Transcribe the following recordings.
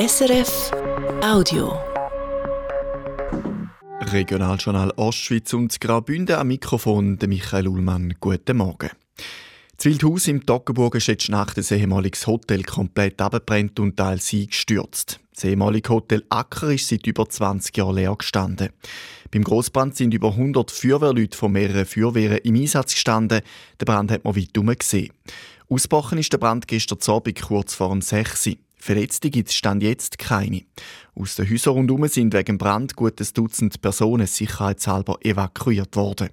SRF Audio. Regionaljournal Ostschweiz und Graubünden am Mikrofon der Michael Ullmann. Guten Morgen. Das Wildhaus im Toggenburg ist jetzt nach dem ehemaliges Hotel komplett abgebrannt und teils eingestürzt. Das ehemalige Hotel Acker ist seit über 20 Jahren leer gestanden. Beim Grossbrand sind über 100 Feuerwehrleute von mehreren Feuerwehren im Einsatz gestanden. Der Brand hat man weit gesehen. Ausbrochen ist der Brand gestern Abend kurz vor dem 6. Verletzte gibt es stand jetzt keine. Aus den Häusern rundherum sind wegen Brand gutes Dutzend Personen sicherheitshalber evakuiert worden.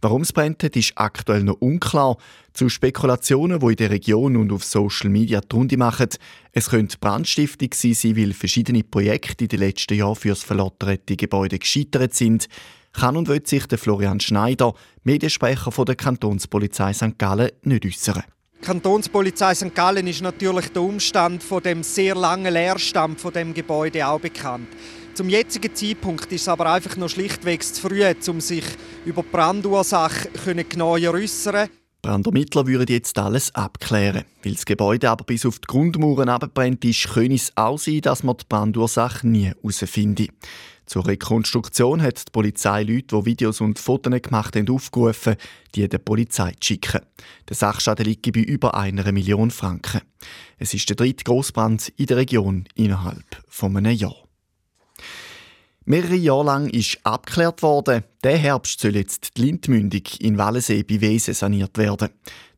Warum es brennt ist aktuell noch unklar. Zu Spekulationen, die in der Region und auf Social Media die Runde machen, es könnte Brandstiftung sein, weil verschiedene Projekte in den letzten Jahren für das verlotterte Gebäude gescheitert sind. Kann und will sich der Florian Schneider, Mediensprecher von der Kantonspolizei St. Gallen, nicht äußern. Kantonspolizei St. Gallen ist natürlich der Umstand von dem sehr langen Leerstand von dem Gebäude auch bekannt. Zum jetzigen Zeitpunkt ist es aber einfach noch schlichtweg zu früh, um sich über die Brandursache genauer zu äußern. Brandermittler würden jetzt alles abklären. Weil das Gebäude aber bis auf die Grundmauern abbrennt ist, könnte es auch sein, dass man die Brandursache nie herausfindet. Zur Rekonstruktion hat die Polizei Leute, die Videos und Fotos gemacht haben, aufgerufen, die der Polizei zu schicken. Der Sachschaden liegt bei über einer Million Franken. Es ist der dritte Grossbrand in der Region innerhalb von einem Jahr. Mehrere Jahre lang ist abgeklärt worden, der Herbst soll jetzt die Lindmündung in Wallensee bei Wesen saniert werden.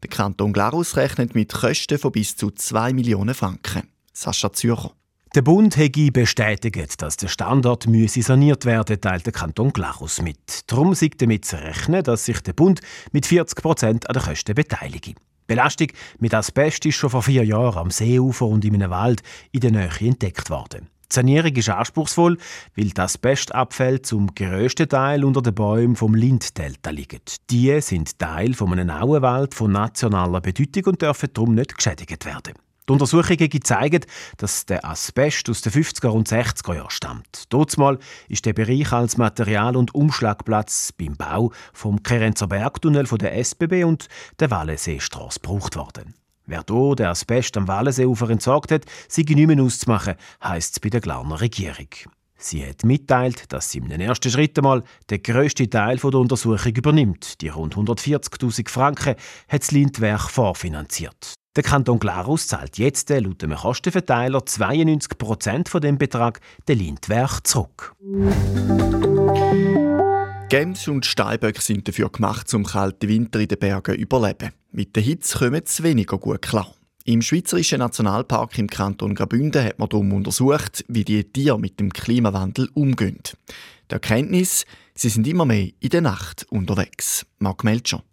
Der Kanton Glarus rechnet mit Kosten von bis zu 2 Millionen Franken. Sascha Zürcher. Der Bund hätte bestätigt, dass der Standort müsse saniert werden, teilt der Kanton Glarus mit. Darum sei damit zu rechnen, dass sich der Bund mit 40 Prozent an den Kosten beteilige. Belastung mit Asbest ist schon vor vier Jahren am Seeufer und in einem Wald in der Nähe entdeckt worden. Die Sanierung ist anspruchsvoll, weil das Asbestabfälle zum grössten Teil unter den Bäumen vom Linddelta liegen. Die sind Teil von einem Auenwald von nationaler Bedeutung und dürfen darum nicht geschädigt werden. Die Untersuchungen zeigen, dass der Asbest aus den 50er und 60er Jahren stammt. Dortmal ist der Bereich als Material- und Umschlagplatz beim Bau vom Kerenzer Bergtunnel von der SBB und der Wallenseestraße gebraucht worden. Wer hier den Asbest am Wallenseeufer entsorgt hat, sei nicht mehr auszumachen, heisst es bei der Glarner Regierung. Sie hat mitteilt, dass sie im ersten Schritt einmal den grössten Teil der Untersuchung übernimmt. Die rund 140.000 Franken hat das Lindwerk vorfinanziert. Der Kanton Glarus zahlt jetzt laut dem Kostenverteiler 92 Prozent von dem Betrag der Lindwerk zurück. Gems und Steinböcke sind dafür gemacht, um kalten Winter in den Bergen zu überleben. Mit der Hitze kommen sie weniger gut klar. Im Schweizerischen Nationalpark im Kanton Graubünden hat man darum untersucht, wie die Tiere mit dem Klimawandel umgehen. Die Erkenntnis, sie sind immer mehr in der Nacht unterwegs. Mark Melcher.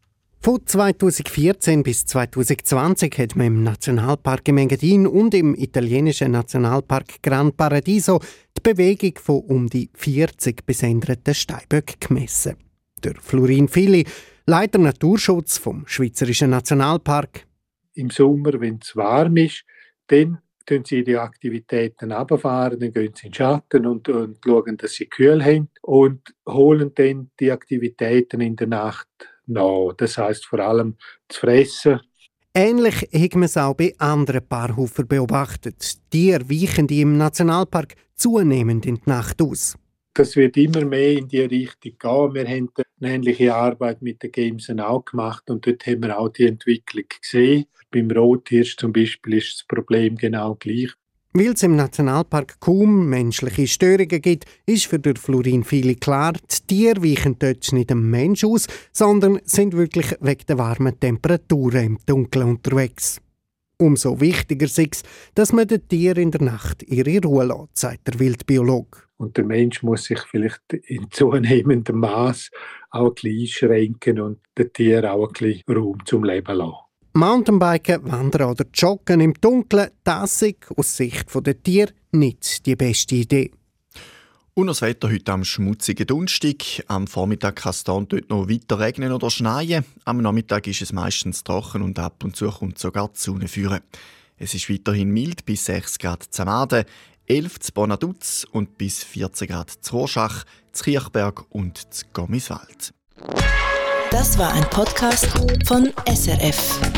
Von 2014 bis 2020 hat man im Nationalpark Engadin und im italienischen Nationalpark Gran Paradiso die Bewegung von um die 40 besenderten Steinböcken gemessen. Der Florin Fili, Leiter Naturschutz vom Schweizerischen Nationalpark. Im Sommer, wenn es warm ist, dann tun sie die Aktivitäten runterfahren, dann gehen sie in den Schatten und, und schauen, dass sie kühl haben und holen dann die Aktivitäten in der Nacht nach. Das heißt vor allem zu fressen. Ähnlich hat man es auch bei anderen Paarhufer beobachtet. Die weichen die im Nationalpark zunehmend in die Nacht aus. Das wird immer mehr in die Richtung gehen. Wir haben eine ähnliche Arbeit mit den Gamesen auch gemacht und dort haben wir auch die Entwicklung gesehen. Beim Rothirsch zum Beispiel ist das Problem genau gleich. Weil es im Nationalpark kaum menschliche Störungen gibt, ist für den Florin viele klar, die Tiere weichen dort nicht dem Mensch aus, sondern sind wirklich wegen der warmen Temperaturen im Dunkeln unterwegs. Umso wichtiger ist es, dass man den Tieren in der Nacht ihre Ruhe lässt, sagt der Wildbiologe. Und der Mensch muss sich vielleicht in zunehmendem Maß auch ein bisschen einschränken und den Tieren auch ein bisschen Raum zum Leben lassen. Mountainbiken, Wandern oder Joggen im Dunkeln, das ist aus Sicht der Tiere nicht die beste Idee. Und das Wetter heute am schmutzigen Donnerstag. Am Vormittag kann es dort noch weiter regnen oder schneien. Am Nachmittag ist es meistens trocken und ab und zu kommt sogar die Sonne führen. Es ist weiterhin mild bis 6 Grad zu Maden, 11 zu Bonaduz und bis 14 Grad zu Rorschach, zu Kirchberg und zu Gommiswald. Das war ein Podcast von SRF.